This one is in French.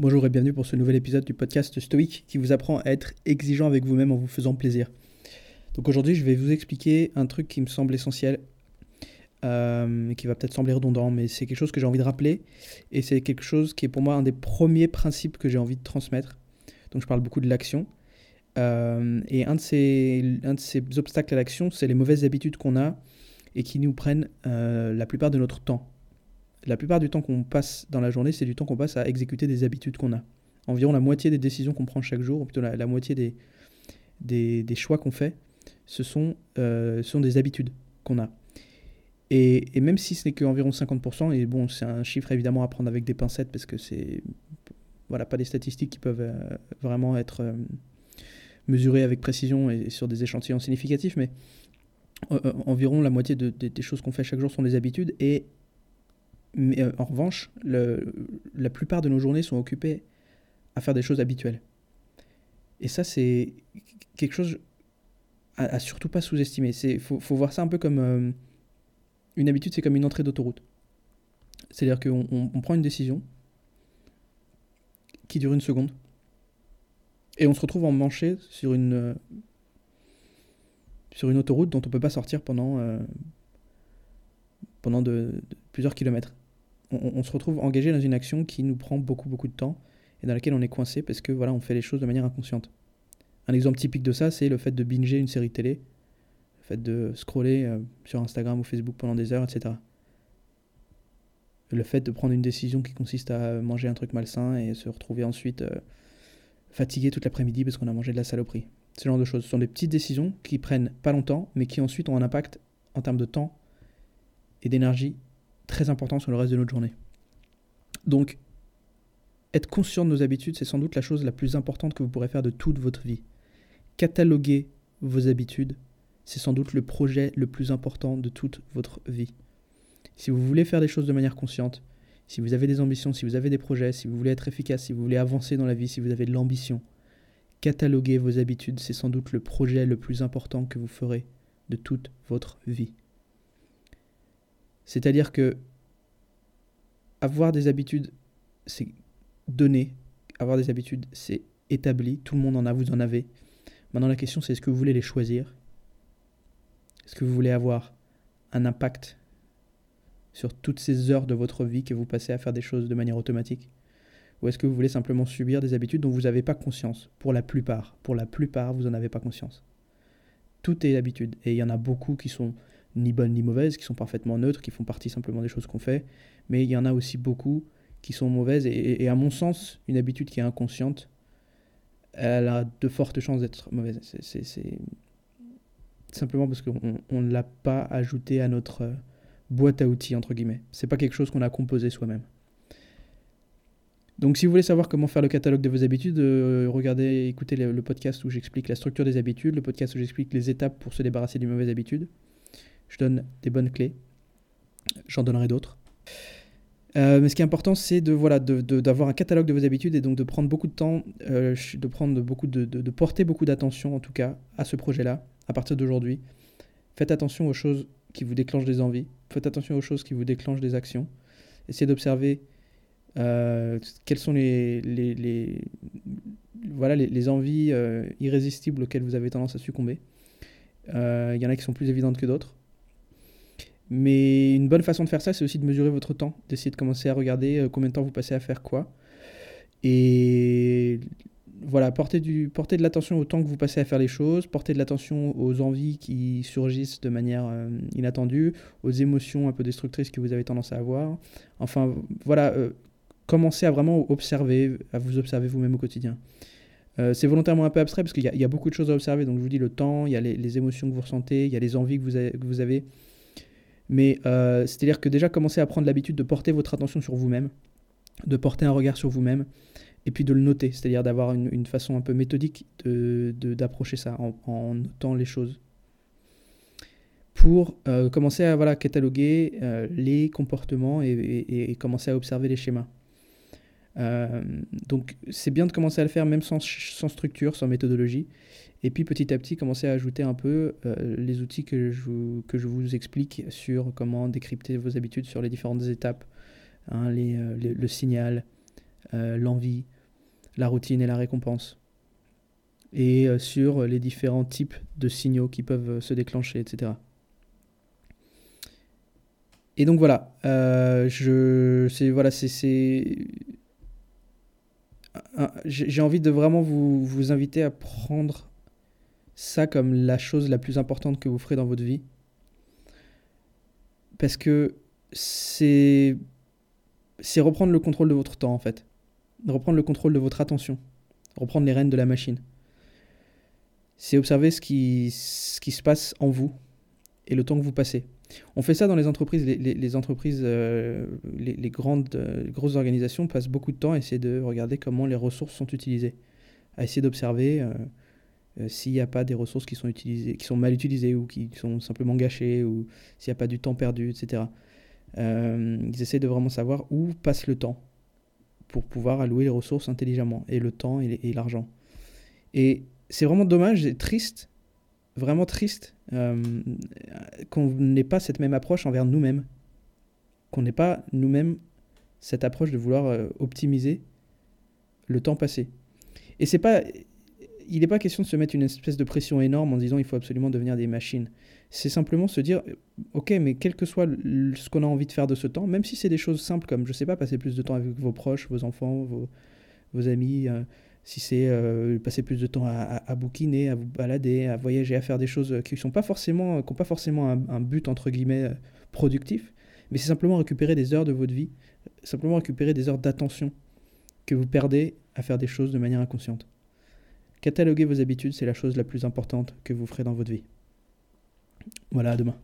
Bonjour et bienvenue pour ce nouvel épisode du podcast Stoïque qui vous apprend à être exigeant avec vous-même en vous faisant plaisir. Donc aujourd'hui, je vais vous expliquer un truc qui me semble essentiel, euh, qui va peut-être sembler redondant, mais c'est quelque chose que j'ai envie de rappeler et c'est quelque chose qui est pour moi un des premiers principes que j'ai envie de transmettre. Donc je parle beaucoup de l'action. Euh, et un de, ces, obstacles à l'action, c'est les mauvaises habitudes qu'on a et qui nous prennent euh, la plupart de notre temps la plupart du temps qu'on passe dans la journée, c'est du temps qu'on passe à exécuter des habitudes qu'on a. Environ la moitié des décisions qu'on prend chaque jour, ou plutôt la, moitié des, des, choix qu'on fait, ce sont, euh, sont des habitudes qu'on a. Et, même si ce n'est qu'environ 50%, et bon, c'est un chiffre évidemment à prendre avec des pincettes parce que c'est voilà, pas des statistiques qui peuvent euh, vraiment être euh, mesurées avec précision et sur des échantillons significatifs, mais environ la moitié des choses qu'on fait chaque jour sont des habitudes et mais euh, en revanche, la plupart de nos journées sont occupées à faire des choses habituelles. Et ça, c'est quelque chose à, surtout pas sous-estimer. Il faut, voir ça un peu comme euh, une habitude, c'est comme une entrée d'autoroute. C'est-à-dire qu'on on, prend une décision qui dure une seconde et on se retrouve en manché sur une, euh, sur une autoroute dont on ne peut pas sortir pendant, pendant plusieurs kilomètres on, se retrouve engagé dans une action qui nous prend beaucoup, beaucoup de temps et dans laquelle on est coincé parce que voilà, on fait les choses de manière inconsciente. Un exemple typique de ça, c'est le fait de binger une série télé, le fait de scroller euh, sur Instagram ou Facebook pendant des heures, etc. Le fait de prendre une décision qui consiste à manger un truc malsain et se retrouver ensuite euh, fatigué toute l'après-midi parce qu'on a mangé de la saloperie. Ce genre de choses. Ce sont des petites décisions qui prennent pas longtemps, mais qui ensuite ont un impact en termes de temps et d'énergie très important sur le reste de notre journée. Donc, être conscient de nos habitudes, c'est sans doute la chose la plus importante que vous pourrez faire de toute votre vie. Cataloguer vos habitudes, c'est sans doute le projet le plus important de toute votre vie. Si vous voulez faire des choses de manière consciente, si vous avez des ambitions, si vous avez des projets, si vous voulez être efficace, si vous voulez avancer dans la vie, si vous avez de l'ambition, cataloguer vos habitudes, c'est sans doute le projet le plus important que vous ferez de toute votre vie. C'est-à-dire que avoir des habitudes, c'est donné. Avoir des habitudes, c'est établi. Tout le monde en a, vous en avez. Maintenant, la question, c'est est-ce que vous voulez les choisir? Est-ce que vous voulez avoir un impact sur toutes ces heures de votre vie que vous passez à faire des choses de manière automatique? Ou est-ce que vous voulez simplement subir des habitudes dont vous n'avez pas conscience? Pour la plupart, pour la plupart, vous n'en avez pas conscience. Tout est habitude. Et il y en a beaucoup qui sont ni bonnes ni mauvaises, qui sont parfaitement neutres, qui font partie simplement des choses qu'on fait, mais il y en a aussi beaucoup qui sont mauvaises, et, à mon sens, une habitude qui est inconsciente, elle a de fortes chances d'être mauvaise. C'est simplement parce qu'on ne l'a pas ajouté à notre euh, boîte à outils, entre guillemets. C'est pas quelque chose qu'on a composé soi-même. Donc si vous voulez savoir comment faire le catalogue de vos habitudes, euh, regardez, écoutez le podcast où j'explique la structure des habitudes, le podcast où j'explique les étapes pour se débarrasser d'une mauvaise habitude. Je donne des bonnes clés. J'en donnerai d'autres. Euh, mais ce qui est important, c'est de voilà, d'avoir un catalogue de vos habitudes et donc de prendre beaucoup de temps, euh, de prendre beaucoup de, porter beaucoup d'attention en tout cas à ce projet-là à partir d'aujourd'hui. Faites attention aux choses qui vous déclenchent des envies. Faites attention aux choses qui vous déclenchent des actions. Essayez d'observer euh, quelles sont les, voilà, les envies irrésistibles auxquelles vous avez tendance à succomber. Il y en a qui sont plus évidentes que d'autres. Mais une bonne façon de faire ça, c'est aussi de mesurer votre temps, d'essayer de commencer à regarder euh, combien de temps vous passez à faire quoi. Et voilà, portez, du, portez de l'attention au temps que vous passez à faire les choses, portez de l'attention aux envies qui surgissent de manière euh, inattendue, aux émotions un peu destructrices que vous avez tendance à avoir. Enfin, voilà, euh, commencez à vraiment observer, à vous observer vous-même au quotidien. c'est volontairement un peu abstrait parce qu'il y, a beaucoup de choses à observer. Donc je vous dis le temps, il y a les, émotions que vous ressentez, il y a les envies que vous. Que vous avez mais euh, c'est-à-dire que déjà commencer à prendre l'habitude de porter votre attention sur vous-même, de porter un regard sur vous-même, et puis de le noter, c'est-à-dire d'avoir une, façon un peu méthodique d'approcher de, ça en, notant les choses. Pour euh, commencer à voilà, cataloguer euh, les comportements et, commencer à observer les schémas. Donc c'est bien de commencer à le faire même sans, structure, sans méthodologie, et puis petit à petit, commencer à ajouter un peu euh, les outils que je, vous, explique sur comment décrypter vos habitudes sur les différentes étapes, hein, euh, le signal, euh, l'envie, la routine et la récompense. Et euh, sur les différents types de signaux qui peuvent se déclencher, etc. Et donc voilà, c'est voilà, c'est, j'ai envie de vraiment vous, inviter à prendre ça comme la chose la plus importante que vous ferez dans votre vie. Parce que c'est reprendre le contrôle de votre temps en fait. Reprendre le contrôle de votre attention. Reprendre les rênes de la machine. C'est observer ce qui se passe en vous et le temps que vous passez. On fait ça dans les entreprises. Les, entreprises, euh, les, grandes, euh, grosses organisations passent beaucoup de temps à essayer de regarder comment les ressources sont utilisées, à essayer d'observer euh, s'il n'y a pas des ressources qui sont, utilisées, qui sont mal utilisées ou qui sont simplement gâchées ou s'il n'y a pas du temps perdu, etc. Ils essaient de vraiment savoir où passe le temps pour pouvoir allouer les ressources intelligemment, et le temps et l'argent. Et c'est vraiment dommage et triste, vraiment triste, euh, qu'on n'ait pas cette même approche envers nous-mêmes, qu'on n'ait pas nous-mêmes cette approche de vouloir optimiser le temps passé. Et c'est pas il n'est pas question de se mettre une espèce de pression énorme en disant il faut absolument devenir des machines. C'est simplement se dire, ok, mais quel que soit ce qu'on a envie de faire de ce temps, même si c'est des choses simples comme, je sais pas, passer plus de temps avec vos proches, vos enfants, vos, amis, euh, si c'est euh, passer plus de temps à, bouquiner, à vous balader, à voyager, à faire des choses qui n'ont pas forcément, pas forcément un, but entre guillemets euh, productif, mais c'est simplement récupérer des heures de votre vie, simplement récupérer des heures d'attention que vous perdez à faire des choses de manière inconsciente. Cataloguer vos habitudes, c'est la chose la plus importante que vous ferez dans votre vie. Voilà, à demain.